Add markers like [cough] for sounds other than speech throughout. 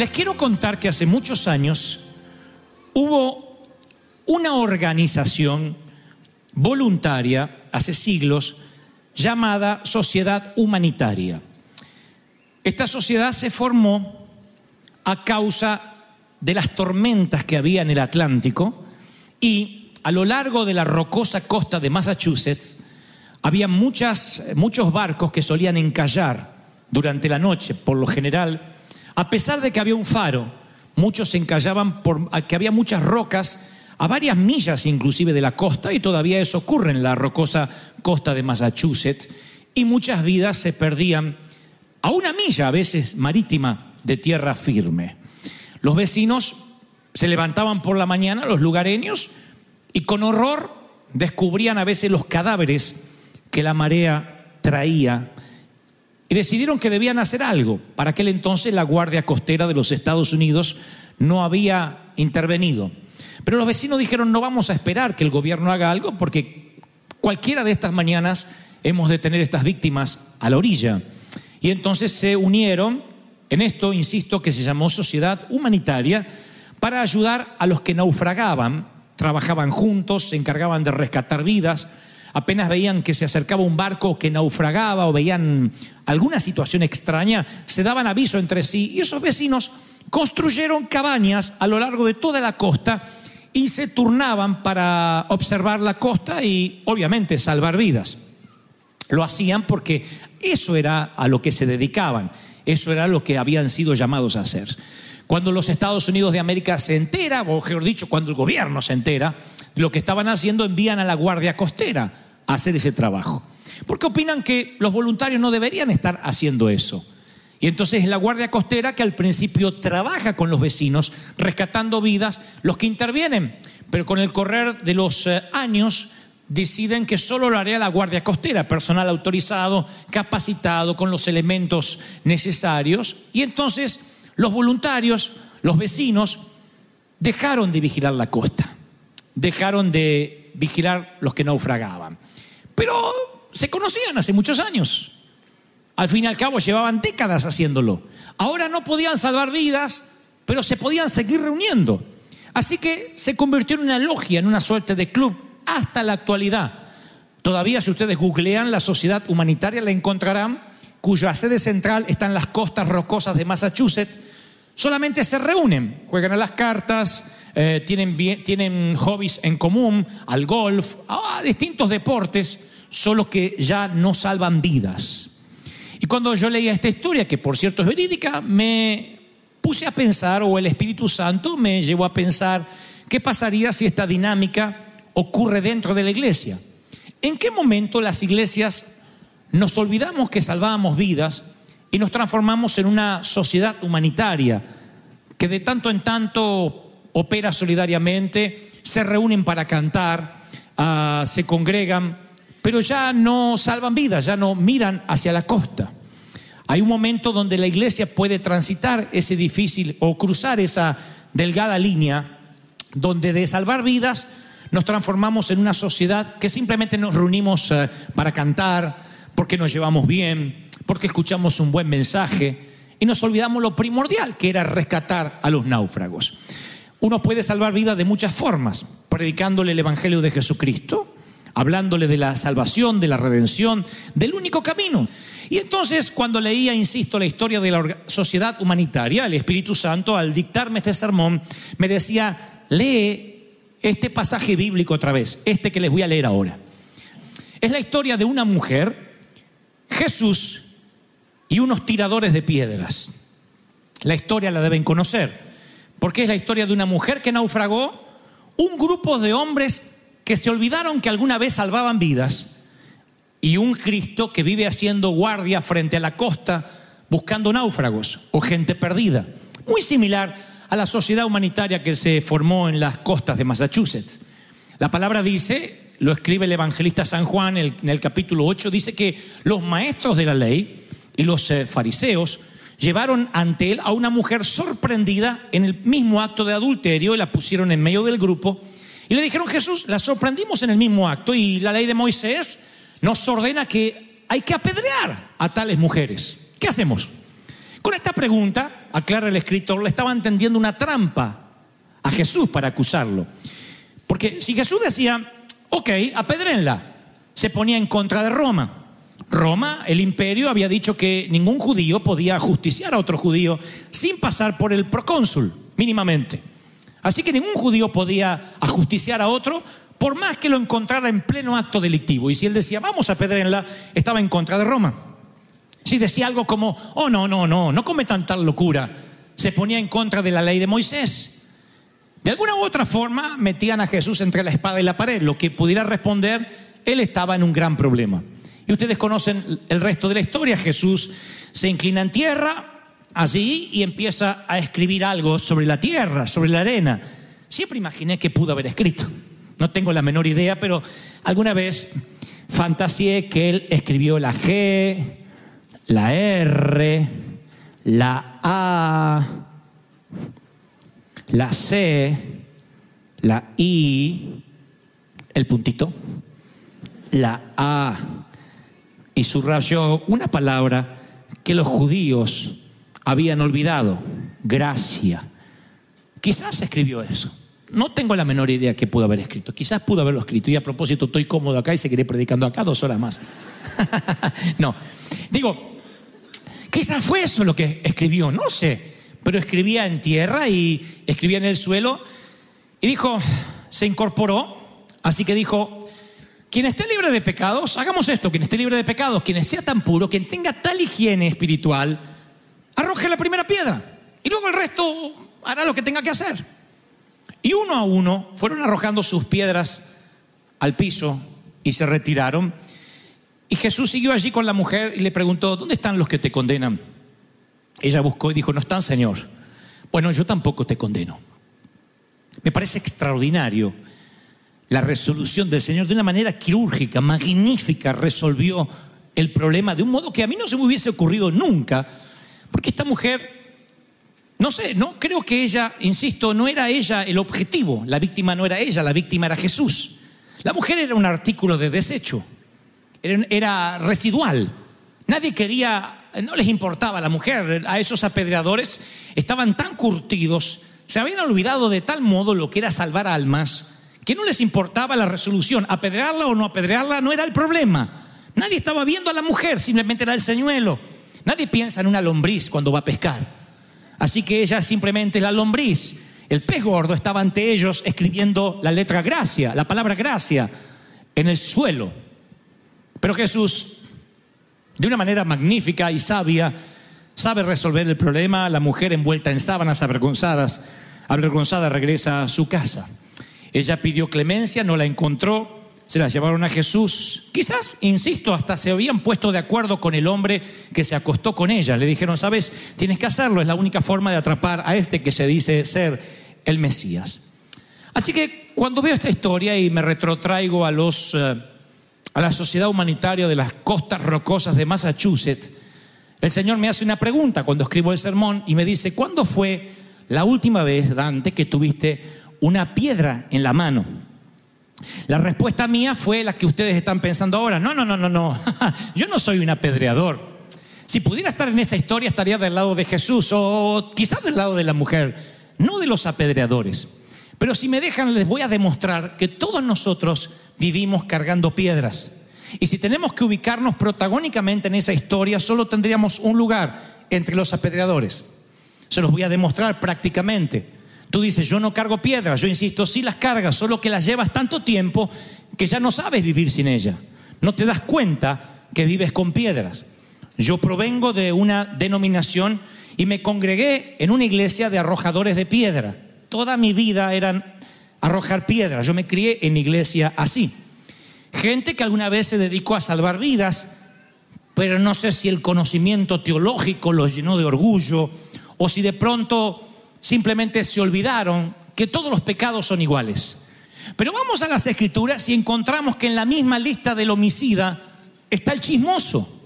Les quiero contar que hace muchos años hubo una organización voluntaria, hace siglos, llamada Sociedad Humanitaria. Esta sociedad se formó a causa de las tormentas que había en el Atlántico y a lo largo de la rocosa costa de Massachusetts había muchas, muchos barcos que solían encallar durante la noche, por lo general, a pesar de que había un faro, muchos se encallaban porque había muchas rocas a varias millas inclusive de la costa y todavía eso ocurre en la rocosa costa de Massachusetts y muchas vidas se perdían a una milla a veces marítima de tierra firme. Los vecinos se levantaban por la mañana, los lugareños, y con horror descubrían a veces los cadáveres que la marea traía y decidieron que debían hacer algo. Para aquel entonces la Guardia Costera de los Estados Unidos no había intervenido. Pero los vecinos dijeron, no vamos a esperar que el gobierno haga algo porque cualquiera de estas mañanas hemos de tener estas víctimas a la orilla. Y entonces se unieron en esto, insisto, que se llamó Sociedad Humanitaria, para ayudar a los que naufragaban, trabajaban juntos, se encargaban de rescatar vidas, apenas veían que se acercaba un barco que naufragaba o veían alguna situación extraña, se daban aviso entre sí y esos vecinos construyeron cabañas a lo largo de toda la costa y se turnaban para observar la costa y obviamente salvar vidas. Lo hacían porque eso era a lo que se dedicaban, eso era lo que habían sido llamados a hacer. Cuando los Estados Unidos de América se entera, o mejor dicho, cuando el gobierno se entera, lo que estaban haciendo envían a la Guardia Costera a hacer ese trabajo. Porque opinan que los voluntarios no deberían estar haciendo eso. Y entonces es la Guardia Costera que al principio trabaja con los vecinos, rescatando vidas, los que intervienen. Pero con el correr de los eh, años deciden que solo lo haría la Guardia Costera, personal autorizado, capacitado, con los elementos necesarios. Y entonces los voluntarios, los vecinos, dejaron de vigilar la costa, dejaron de vigilar los que naufragaban. Pero se conocían hace muchos años. Al fin y al cabo llevaban décadas haciéndolo. Ahora no podían salvar vidas, pero se podían seguir reuniendo. Así que se convirtió en una logia, en una suerte de club, hasta la actualidad. Todavía si ustedes googlean la sociedad humanitaria la encontrarán, cuya sede central está en las costas rocosas de Massachusetts. Solamente se reúnen, juegan a las cartas, eh, tienen, tienen hobbies en común, al golf, a distintos deportes, solo que ya no salvan vidas. Y cuando yo leía esta historia, que por cierto es verídica, me puse a pensar, o el Espíritu Santo me llevó a pensar, ¿qué pasaría si esta dinámica ocurre dentro de la iglesia? ¿En qué momento las iglesias nos olvidamos que salvábamos vidas y nos transformamos en una sociedad humanitaria que de tanto en tanto opera solidariamente, se reúnen para cantar, ah, se congregan, pero ya no salvan vidas, ya no miran hacia la costa. Hay un momento donde la iglesia puede transitar ese difícil o cruzar esa delgada línea donde de salvar vidas nos transformamos en una sociedad que simplemente nos reunimos eh, para cantar, porque nos llevamos bien, porque escuchamos un buen mensaje y nos olvidamos lo primordial que era rescatar a los náufragos. Uno puede salvar vidas de muchas formas. Predicándole el Evangelio de Jesucristo, hablándole de la salvación, de la redención, del único camino. Y entonces cuando leía, insisto, la historia de la sociedad humanitaria, el Espíritu Santo, al dictarme este sermón, me decía, lee este pasaje bíblico otra vez, este que les voy a leer ahora. Es la historia de una mujer, Jesús y unos tiradores de piedras. La historia la deben conocer, porque es la historia de una mujer que naufragó, un grupo de hombres que se olvidaron que alguna vez salvaban vidas y un Cristo que vive haciendo guardia frente a la costa buscando náufragos o gente perdida. Muy similar a la sociedad humanitaria que se formó en las costas de Massachusetts. La palabra dice, lo escribe el evangelista San Juan en el, capítulo 8, dice que los maestros de la ley y los eh, fariseos llevaron ante él a una mujer sorprendida en el mismo acto de adulterio y la pusieron en medio del grupo y le dijeron, Jesús, la sorprendimos en el mismo acto y la ley de Moisés nos ordena que hay que apedrear a tales mujeres. ¿Qué hacemos? Con esta pregunta, aclara el escritor, le estaban tendiendo una trampa a Jesús para acusarlo. Porque si Jesús decía, ok, apedrenla, se ponía en contra de Roma. Roma, el imperio, había dicho que ningún judío podía justiciar a otro judío sin pasar por el procónsul, mínimamente. Así que ningún judío podía ajusticiar a otro por más que lo encontrara en pleno acto delictivo. Y si él decía, vamos a apedrenla, estaba en contra de Roma. Si decía algo como, oh no, no, no, no cometan tal locura, se ponía en contra de la ley de Moisés. De alguna u otra forma metían a Jesús entre la espada y la pared. Lo que pudiera responder, él estaba en un gran problema. Y ustedes conocen el resto de la historia. Jesús se inclina en tierra, así, y empieza a escribir algo sobre la tierra, sobre la arena. Siempre imaginé que pudo haber escrito. No tengo la menor idea, pero alguna vez fantaseé que él escribió la G, la R, la A, la C, la I, el puntito, la A, y subrayó una palabra que los judíos habían olvidado, gracia. Quizás escribió eso. No tengo la menor idea que pudo haber escrito. Quizás pudo haberlo escrito. Y a propósito, estoy cómodo acá y seguiré predicando acá dos horas más. [laughs] no. Digo, quizás fue eso lo que escribió, no sé. Pero escribía en tierra y escribía en el suelo. Y dijo, se incorporó. Así que dijo, quien esté libre de pecados, hagamos esto, quien esté libre de pecados, quien sea tan puro, quien tenga tal higiene espiritual, arroje la primera piedra. Y luego el resto hará lo que tenga que hacer. Y uno a uno fueron arrojando sus piedras al piso y se retiraron. Y Jesús siguió allí con la mujer y le preguntó, ¿dónde están los que te condenan? Ella buscó y dijo, no están, Señor. Bueno, yo tampoco te condeno. Me parece extraordinario la resolución del Señor de una manera quirúrgica, magnífica, resolvió el problema de un modo que a mí no se me hubiese ocurrido nunca, porque esta mujer no sé, no creo que ella, insisto, no era ella el objetivo, la víctima no era ella, la víctima era Jesús. La mujer era un artículo de desecho, era, era residual. Nadie quería, no les importaba la mujer, a esos apedreadores estaban tan curtidos, se habían olvidado de tal modo lo que era salvar almas, que no les importaba la resolución, apedrearla o no apedrearla no era el problema. Nadie estaba viendo a la mujer, simplemente era el señuelo. Nadie piensa en una lombriz cuando va a pescar. Así que ella simplemente es la lombriz. El pez gordo estaba ante ellos escribiendo la letra gracia, la palabra gracia, en el suelo. Pero Jesús, de una manera magnífica y sabia, sabe resolver el problema. La mujer envuelta en sábanas avergonzadas, avergonzada regresa a su casa. Ella pidió clemencia, no la encontró, se la llevaron a Jesús. Quizás, insisto, hasta se habían puesto de acuerdo con el hombre que se acostó con ella. Le dijeron, sabes, tienes que hacerlo, es la única forma de atrapar a este que se dice ser el Mesías. Así que cuando veo esta historia y me retrotraigo a los... eh, a la sociedad humanitaria de las costas rocosas de Massachusetts, el Señor me hace una pregunta cuando escribo el sermón y me dice, ¿cuándo fue la última vez, Dante, que tuviste una piedra en la mano? La respuesta mía fue la que ustedes están pensando ahora. No, no, no, no, no. [laughs] Yo no soy un apedreador. Si pudiera estar en esa historia, estaría del lado de Jesús o quizás del lado de la mujer, no de los apedreadores. Pero si me dejan, les voy a demostrar que todos nosotros vivimos cargando piedras. Y si tenemos que ubicarnos protagónicamente en esa historia, solo tendríamos un lugar entre los apedreadores. Se los voy a demostrar prácticamente. Tú dices, yo no cargo piedras, yo insisto, sí las cargas, solo que las llevas tanto tiempo que ya no sabes vivir sin ella. No te das cuenta que vives con piedras. Yo provengo de una denominación y me congregué en una iglesia de arrojadores de piedra. Toda mi vida eran arrojar piedras. Yo me crié en iglesia así. Gente que alguna vez se dedicó a salvar vidas, pero no sé si el conocimiento teológico los llenó de orgullo o si de pronto simplemente se olvidaron que todos los pecados son iguales. Pero vamos a las escrituras y encontramos que en la misma lista del homicida está el chismoso.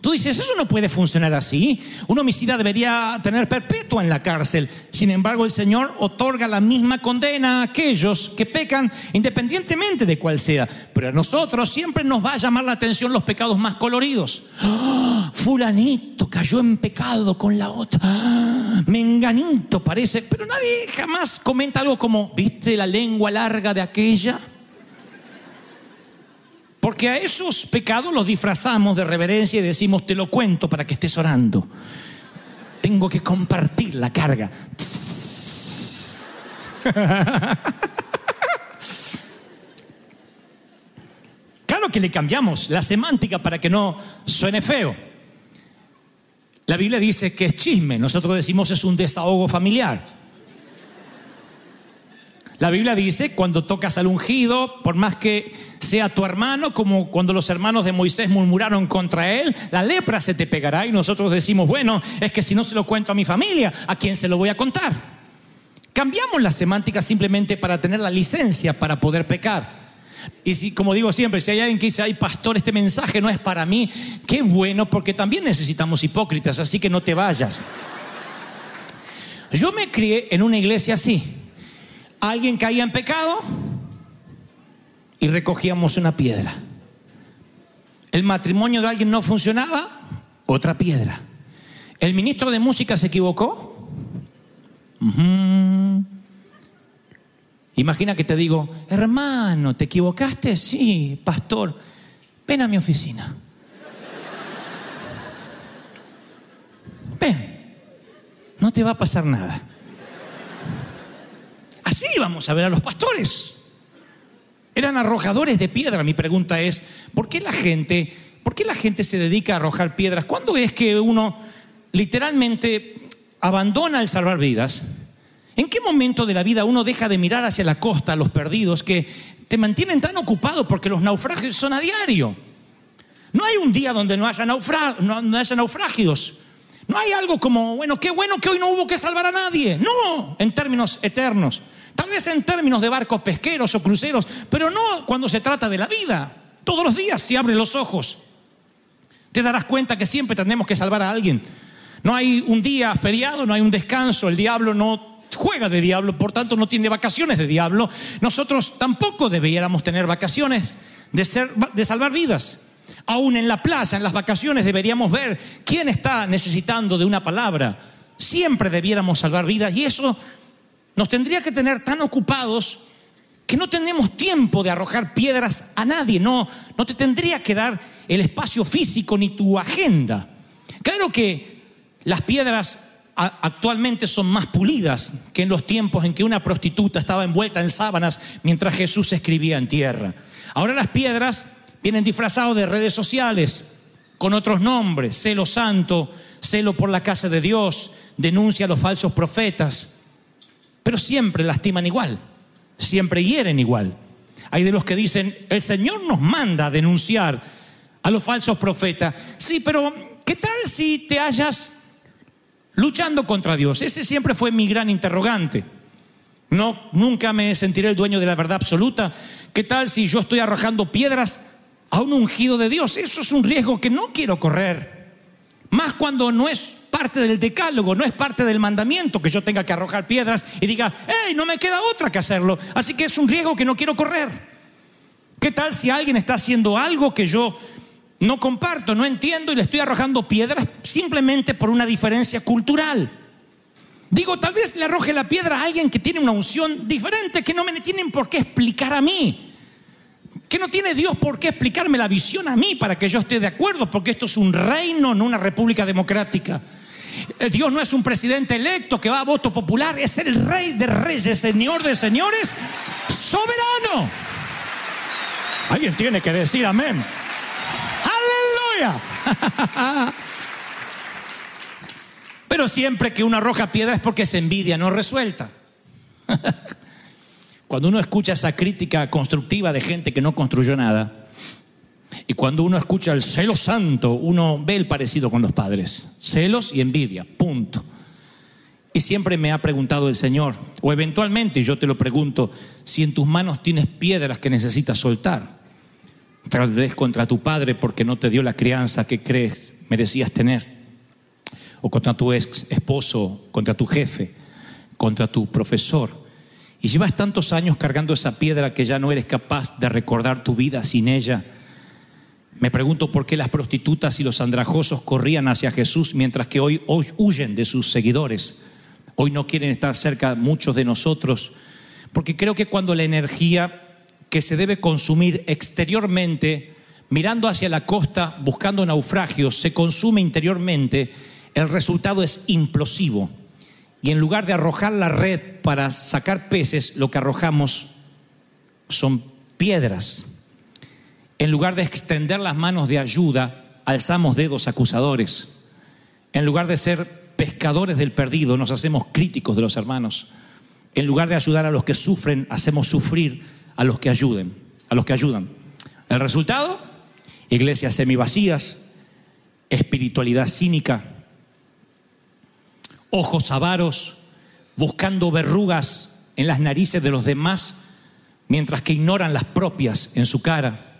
Tú dices, eso no puede funcionar así. Un homicida debería tener perpetua en la cárcel. Sin embargo, el Señor otorga la misma condena a aquellos que pecan independientemente de cuál sea. Pero a nosotros siempre nos va a llamar la atención los pecados más coloridos. ¡Ah! Fulanito cayó en pecado con la otra. ¡Ah! Menganito parece. Pero nadie jamás comenta algo como, ¿viste la lengua larga de aquella? Porque a esos pecados los disfrazamos de reverencia y decimos, te lo cuento para que estés orando. Tengo que compartir la carga. [laughs] Claro que le cambiamos la semántica para que no suene feo. La Biblia dice que es chisme, nosotros decimos es un desahogo familiar. La Biblia dice, cuando tocas al ungido, por más que sea tu hermano, como cuando los hermanos de Moisés murmuraron contra él, la lepra se te pegará y nosotros decimos, bueno, es que si no se lo cuento a mi familia, ¿a quién se lo voy a contar? Cambiamos la semántica simplemente para tener la licencia para poder pecar. Y si, como digo siempre, si hay alguien que dice, ay, pastor, este mensaje no es para mí, qué bueno, porque también necesitamos hipócritas, así que no te vayas. Yo me crié en una iglesia así. Alguien caía en pecado y recogíamos una piedra. El matrimonio de alguien no funcionaba, otra piedra. El ministro de música se equivocó. Imagina que te digo, hermano, ¿te equivocaste? Sí, pastor, ven a mi oficina. Ven, no te va a pasar nada. Así vamos a ver a los pastores. Eran arrojadores de piedra. Mi pregunta es, ¿por qué la gente, por qué la gente se dedica a arrojar piedras? ¿Cuándo es que uno literalmente abandona el salvar vidas? ¿En qué momento de la vida uno deja de mirar hacia la costa, a los perdidos, que te mantienen tan ocupado porque los naufragios son a diario? No hay un día donde no haya, no haya naufragios. No hay algo como, bueno, qué bueno que hoy no hubo que salvar a nadie. No, en términos eternos. Tal vez en términos de barcos pesqueros o cruceros, pero no cuando se trata de la vida. Todos los días si abres los ojos. Te darás cuenta que siempre tenemos que salvar a alguien. No hay un día feriado, no hay un descanso. El diablo no juega de diablo, por tanto no tiene vacaciones de diablo. Nosotros tampoco deberíamos tener vacaciones de, ser, de salvar vidas. Aún en la playa, en las vacaciones, deberíamos ver quién está necesitando de una palabra. Siempre debiéramos salvar vidas y eso nos tendría que tener tan ocupados que no tenemos tiempo de arrojar piedras a nadie. No, no te tendría que dar el espacio físico ni tu agenda. Claro que las piedras actualmente son más pulidas que en los tiempos en que una prostituta estaba envuelta en sábanas mientras Jesús escribía en tierra. Ahora las piedras vienen disfrazadas de redes sociales con otros nombres, celo santo, celo por la casa de Dios, denuncia a los falsos profetas, pero siempre lastiman igual, siempre hieren igual. Hay de los que dicen, el Señor nos manda a denunciar a los falsos profetas. Sí, pero ¿qué tal si te hayas luchando contra Dios? Ese siempre fue mi gran interrogante. No, nunca me sentiré el dueño de la verdad absoluta. ¿Qué tal si yo estoy arrojando piedras a un ungido de Dios? Eso es un riesgo que no quiero correr. Más cuando no es parte del decálogo, no es parte del mandamiento que yo tenga que arrojar piedras y diga, hey, no me queda otra que hacerlo. Así que es un riesgo que no quiero correr. ¿Qué tal si alguien está haciendo algo que yo no comparto, no entiendo y le estoy arrojando piedras simplemente por una diferencia cultural? Digo, tal vez le arroje la piedra a alguien que tiene una unción diferente, que no me tienen por qué explicar a mí. Que no tiene Dios por qué explicarme la visión a mí para que yo esté de acuerdo, porque esto es un reino, no una república democrática. Eh, Dios no es un presidente electo que va a voto popular, es el rey de reyes, señor de señores, soberano. Alguien tiene que decir amén. Aleluya. [laughs] Pero siempre que uno arroja piedra es porque se envidia no resuelta. [laughs] Cuando uno escucha esa crítica constructiva de gente que no construyó nada, y cuando uno escucha el celo santo, uno ve el parecido con los padres. Celos y envidia, punto. Y siempre me ha preguntado el Señor, o eventualmente yo te lo pregunto, si en tus manos tienes piedras que necesitas soltar, tal vez contra tu padre porque no te dio la crianza que crees merecías tener o contra tu ex esposo, contra tu jefe, contra tu profesor. Y llevas tantos años cargando esa piedra que ya no eres capaz de recordar tu vida sin ella. Me pregunto por qué las prostitutas y los andrajosos corrían hacia Jesús mientras que hoy, hoy huyen de sus seguidores. Hoy no quieren estar cerca muchos de nosotros. Porque creo que cuando la energía que se debe consumir exteriormente, mirando hacia la costa, buscando naufragios, se consume interiormente, el resultado es implosivo. Y en lugar de arrojar la red para sacar peces, lo que arrojamos son piedras. En lugar de extender las manos de ayuda, alzamos dedos acusadores. En lugar de ser pescadores del perdido, nos hacemos críticos de los hermanos. En lugar de ayudar a los que sufren, hacemos sufrir a los que ayuden, a los que ayudan. El resultado, iglesias semivacías, espiritualidad cínica, ojos avaros, buscando verrugas en las narices de los demás, mientras que ignoran las propias en su cara,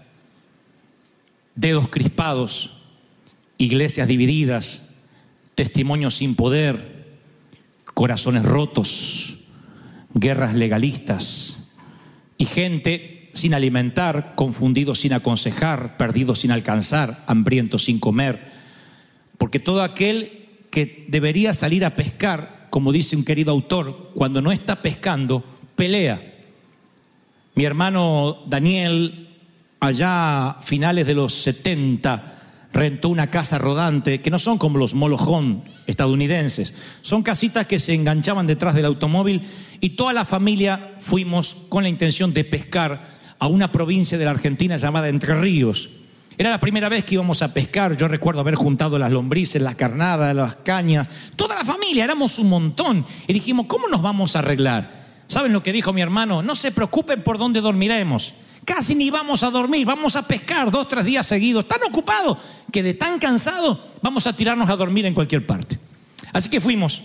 dedos crispados, iglesias divididas, testimonios sin poder, corazones rotos, guerras legalistas y gente sin alimentar, confundidos sin aconsejar, perdidos sin alcanzar, hambrientos sin comer, porque todo aquel que debería salir a pescar, como dice un querido autor, cuando no está pescando, pelea. Mi hermano Daniel, allá a finales de los 70, rentó una casa rodante, que no son como los molojón estadounidenses, son casitas que se enganchaban detrás del automóvil y toda la familia fuimos con la intención de pescar a una provincia de la Argentina llamada Entre Ríos. Era la primera vez que íbamos a pescar. Yo recuerdo haber juntado las lombrices, las carnadas, las cañas, toda la familia, éramos un montón. Y dijimos, ¿cómo nos vamos a arreglar? ¿Saben lo que dijo mi hermano? No se preocupen por dónde dormiremos. Casi ni vamos a dormir, vamos a pescar dos, tres días seguidos. Tan ocupado que de tan cansado vamos a tirarnos a dormir en cualquier parte. Así que fuimos.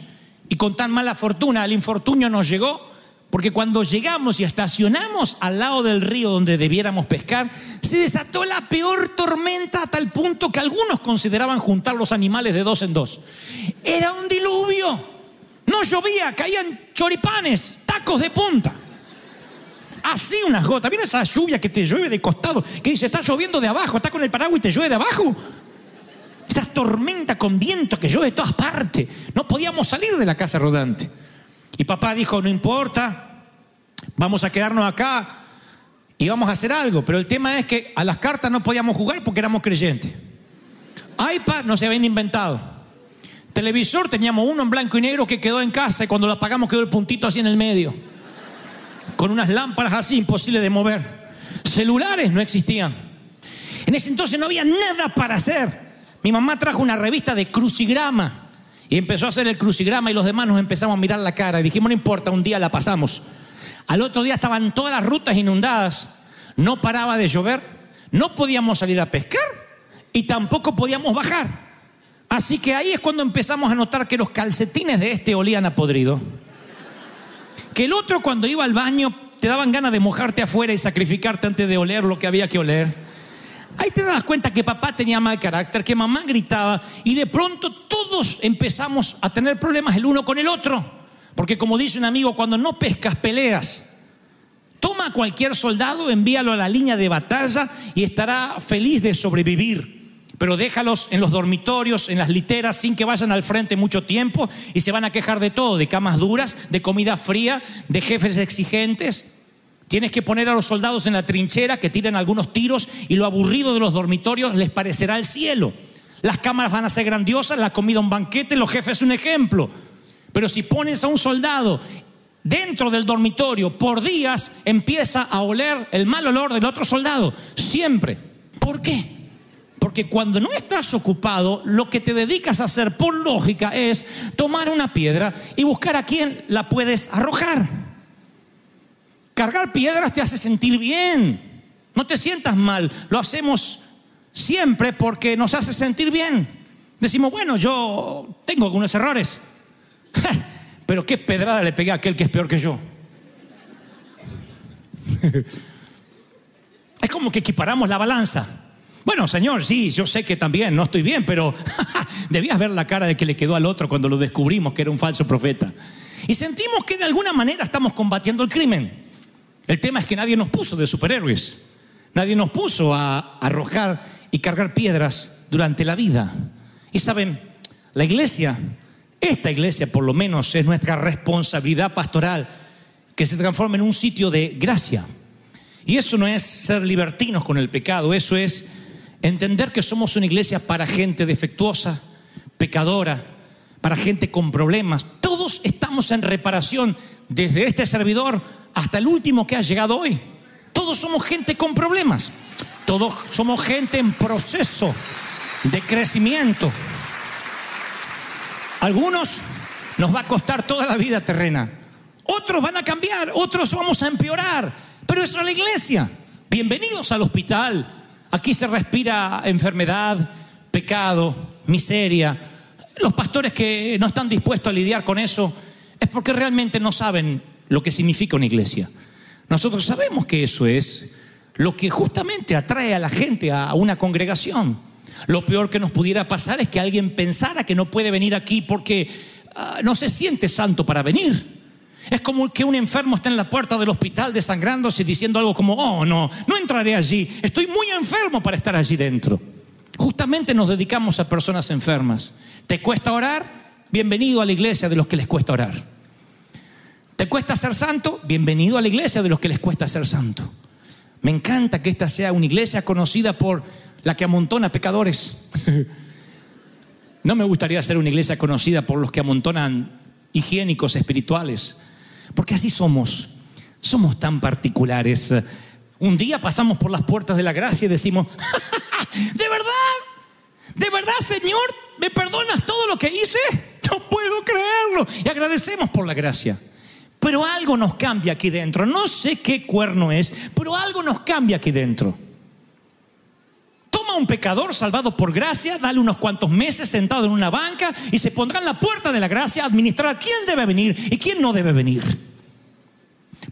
Y con tan mala fortuna, el infortunio nos llegó porque cuando llegamos y estacionamos al lado del río donde debiéramos pescar, se desató la peor tormenta a tal punto que algunos consideraban juntar los animales de dos en dos. Era un diluvio. No llovía, caían choripanes, tacos de punta. Así unas gotas. ¿Viene esa lluvia que te llueve de costado? Que dice, está lloviendo de abajo, está con el paraguas y te llueve de abajo. Esa tormenta con viento que llueve de todas partes. No podíamos salir de la casa rodante. Y papá dijo, no importa, vamos a quedarnos acá y vamos a hacer algo. Pero el tema es que a las cartas no podíamos jugar porque éramos creyentes. iPad no se habían inventado. Televisor teníamos uno en blanco y negro que quedó en casa y cuando lo apagamos quedó el puntito así en el medio. Con unas lámparas así imposibles de mover. Celulares no existían. En ese entonces no había nada para hacer. Mi mamá trajo una revista de crucigrama y empezó a hacer el crucigrama y los demás nos empezamos a mirar la cara y dijimos, no importa, un día la pasamos. Al otro día estaban todas las rutas inundadas, no paraba de llover, no podíamos salir a pescar y tampoco podíamos bajar. Así que ahí es cuando empezamos a notar que los calcetines de este olían a podrido. Que el otro cuando iba al baño te daban ganas de mojarte afuera y sacrificarte antes de oler lo que había que oler. Ahí te das cuenta que papá tenía mal carácter, que mamá gritaba y de pronto todos empezamos a tener problemas el uno con el otro. Porque como dice un amigo, cuando no pescas, peleas. Toma a cualquier soldado, envíalo a la línea de batalla y estará feliz de sobrevivir. Pero déjalos en los dormitorios, en las literas, sin que vayan al frente mucho tiempo y se van a quejar de todo, de camas duras, de comida fría, de jefes exigentes. Tienes que poner a los soldados en la trinchera que tiren algunos tiros y lo aburrido de los dormitorios les parecerá el cielo. Las cámaras van a ser grandiosas, la comida un banquete, los jefes un ejemplo. Pero si pones a un soldado dentro del dormitorio por días, empieza a oler el mal olor del otro soldado. Siempre. ¿Por qué? Porque cuando no estás ocupado, lo que te dedicas a hacer por lógica es tomar una piedra y buscar a quién la puedes arrojar. Cargar piedras te hace sentir bien. No te sientas mal. Lo hacemos siempre porque nos hace sentir bien. Decimos, bueno, yo tengo algunos errores. [laughs] Pero qué pedrada le pegué a aquel que es peor que yo. [laughs] Es como que equiparamos la balanza. Bueno, Señor, sí, yo sé que también no estoy bien, pero [laughs] debías ver la cara de que le quedó al otro cuando lo descubrimos que era un falso profeta. Y sentimos que de alguna manera estamos combatiendo el crimen. El tema es que nadie nos puso de superhéroes. Nadie nos puso a arrojar y cargar piedras durante la vida. Y saben, la iglesia, esta iglesia por lo menos es nuestra responsabilidad pastoral que se transforme en un sitio de gracia. Y eso no es ser libertinos con el pecado, eso es entender que somos una iglesia para gente defectuosa, pecadora, para gente con problemas. Todos estamos en reparación, desde este servidor hasta el último que ha llegado hoy. Todos somos gente con problemas. Todos somos gente en proceso de crecimiento. Algunos nos va a costar toda la vida terrena. Otros van a cambiar, otros vamos a empeorar. Pero eso es la iglesia. Bienvenidos al hospital. Aquí se respira enfermedad, pecado, miseria. Los pastores que no están dispuestos a lidiar con eso es porque realmente no saben lo que significa una iglesia. Nosotros sabemos que eso es lo que justamente atrae a la gente a una congregación. Lo peor que nos pudiera pasar es que alguien pensara que no puede venir aquí porque ah, no se siente santo para venir. Es como que un enfermo está en la puerta del hospital desangrándose y diciendo algo como, oh no, no entraré allí, estoy muy enfermo para estar allí dentro. Justamente nos dedicamos a personas enfermas. ¿Te cuesta orar? Bienvenido a la iglesia de los que les cuesta orar. ¿Te cuesta ser santo? Bienvenido a la iglesia de los que les cuesta ser santo. Me encanta que esta sea una iglesia conocida por la que amontona pecadores. [laughs] No me gustaría ser una iglesia conocida por los que amontonan higiénicos espirituales, porque así somos. Somos tan particulares. Un día pasamos por las puertas de la gracia y decimos, [laughs] ¿de verdad? ¿De verdad, Señor? ¿Me perdonas todo lo que hice? No puedo creerlo. Y agradecemos por la gracia. Pero algo nos cambia aquí dentro. No sé qué cuerno es, pero algo nos cambia aquí dentro. Un pecador salvado por gracia, dale unos cuantos meses sentado en una banca y se pondrá en la puerta de la gracia a administrar quién debe venir y quién no debe venir.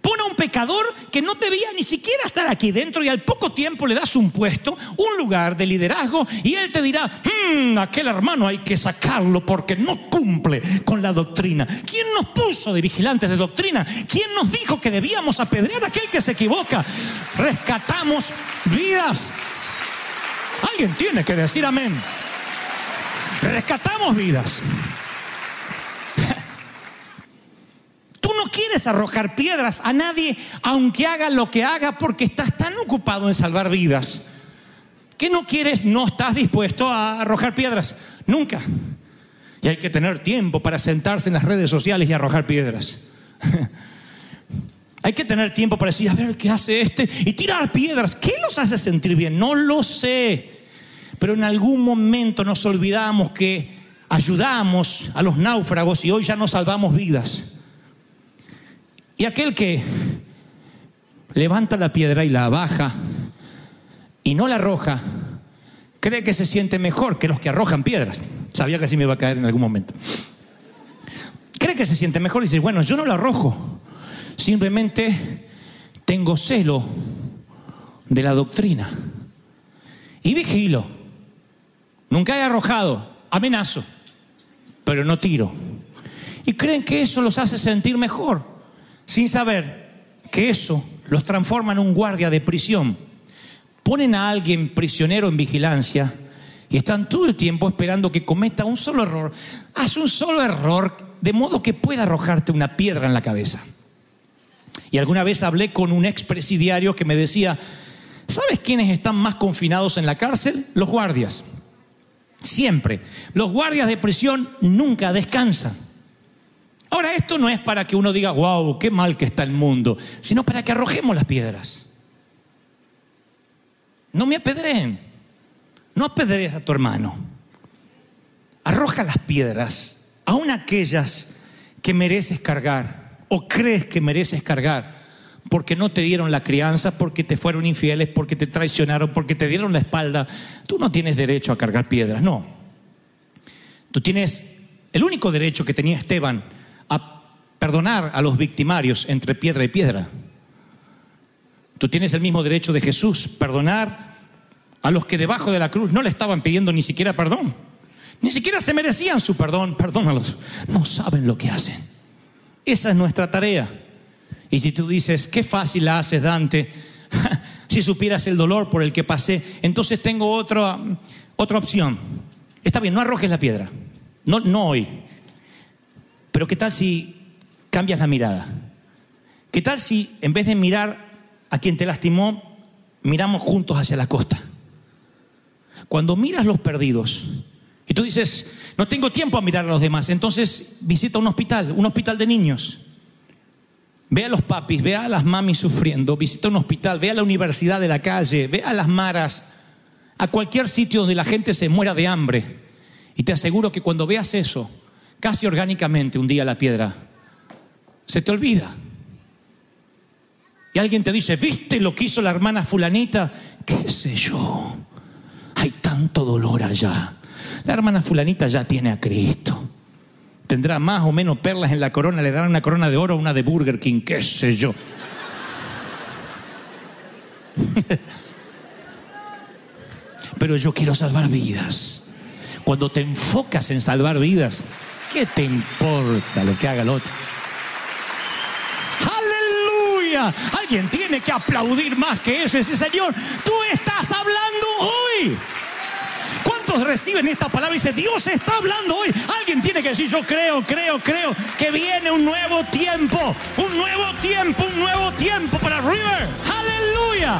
Pon a un pecador que no debía ni siquiera estar aquí dentro y al poco tiempo le das un puesto, un lugar de liderazgo y él te dirá, "Hmm, aquel hermano hay que sacarlo porque no cumple con la doctrina. ¿Quién nos puso de vigilantes de doctrina? ¿Quién nos dijo que debíamos apedrear a aquel que se equivoca? Rescatamos vidas. Alguien tiene que decir amén. Rescatamos vidas. Tú no quieres arrojar piedras a nadie, aunque haga lo que haga, porque estás tan ocupado en salvar vidas. que no quieres? No estás dispuesto a arrojar piedras. Nunca. Y hay que tener tiempo para sentarse en las redes sociales y arrojar piedras. [laughs] Hay que tener tiempo para decir, a ver, ¿qué hace este? Y tirar piedras. ¿Qué los hace sentir bien? No lo sé. Pero en algún momento nos olvidamos que ayudamos a los náufragos y hoy ya no salvamos vidas. Y aquel que levanta la piedra y la baja y no la arroja, cree que se siente mejor que los que arrojan piedras. Sabía que así me iba a caer en algún momento. Cree que se siente mejor y dice, bueno, yo no la arrojo. Simplemente tengo celo de la doctrina. Y vigilo. Nunca he arrojado, amenazo, pero no tiro. Y creen que eso los hace sentir mejor, sin saber que eso los transforma en un guardia de prisión. Ponen a alguien prisionero en vigilancia y están todo el tiempo esperando que cometa un solo error. Haz un solo error de modo que pueda arrojarte una piedra en la cabeza. Y alguna vez hablé con un expresidiario que me decía, ¿sabes quiénes están más confinados en la cárcel? Los guardias. Siempre. Los guardias de prisión nunca descansan. Ahora, esto no es para que uno diga, wow, qué mal que está el mundo, sino para que arrojemos las piedras. No me apedreen. No apedrees a tu hermano. Arroja las piedras, aun aquellas que mereces cargar o crees que mereces cargar, porque no te dieron la crianza, porque te fueron infieles, porque te traicionaron, porque te dieron la espalda. Tú no tienes derecho a cargar piedras, no. Tú tienes el único derecho que tenía Esteban a perdonar a los victimarios entre piedra y piedra. Tú tienes el mismo derecho de Jesús, perdonar a los que debajo de la cruz no le estaban pidiendo ni siquiera perdón. Ni siquiera se merecían su perdón. Perdónalos. No saben lo que hacen. Esa es nuestra tarea. Y si tú dices, qué fácil la haces, Dante, [laughs] si supieras el dolor por el que pasé, entonces tengo otra, otra opción. Está bien, no arrojes la piedra. No, no hoy. Pero ¿qué tal si cambias la mirada? ¿Qué tal si en vez de mirar a quien te lastimó, miramos juntos hacia la costa? Cuando miras los perdidos y tú dices, no tengo tiempo a mirar a los demás, entonces visita un hospital, un hospital de niños. Ve a los papis, ve a las mamis sufriendo, visita un hospital, ve a la universidad de la calle, ve a las maras, a cualquier sitio donde la gente se muera de hambre. Y te aseguro que cuando veas eso, casi orgánicamente un día la piedra se te olvida. Y alguien te dice, ¿viste lo que hizo la hermana fulanita? ¿Qué sé yo? Hay tanto dolor allá. La hermana fulanita ya tiene a Cristo. Tendrá más o menos perlas en la corona, le darán una corona de oro o una de Burger King, qué sé yo. [laughs] Pero yo quiero salvar vidas. Cuando te enfocas en salvar vidas, ¿qué te importa lo que haga el otro? Aleluya. Alguien tiene que aplaudir más que eso. Ese Señor, tú estás hablando hoy. ¿Cuántos reciben esta palabra y dicen, Dios está hablando hoy? Alguien tiene que decir, yo creo, creo, creo que viene un nuevo tiempo, un nuevo tiempo, un nuevo tiempo para River. Aleluya.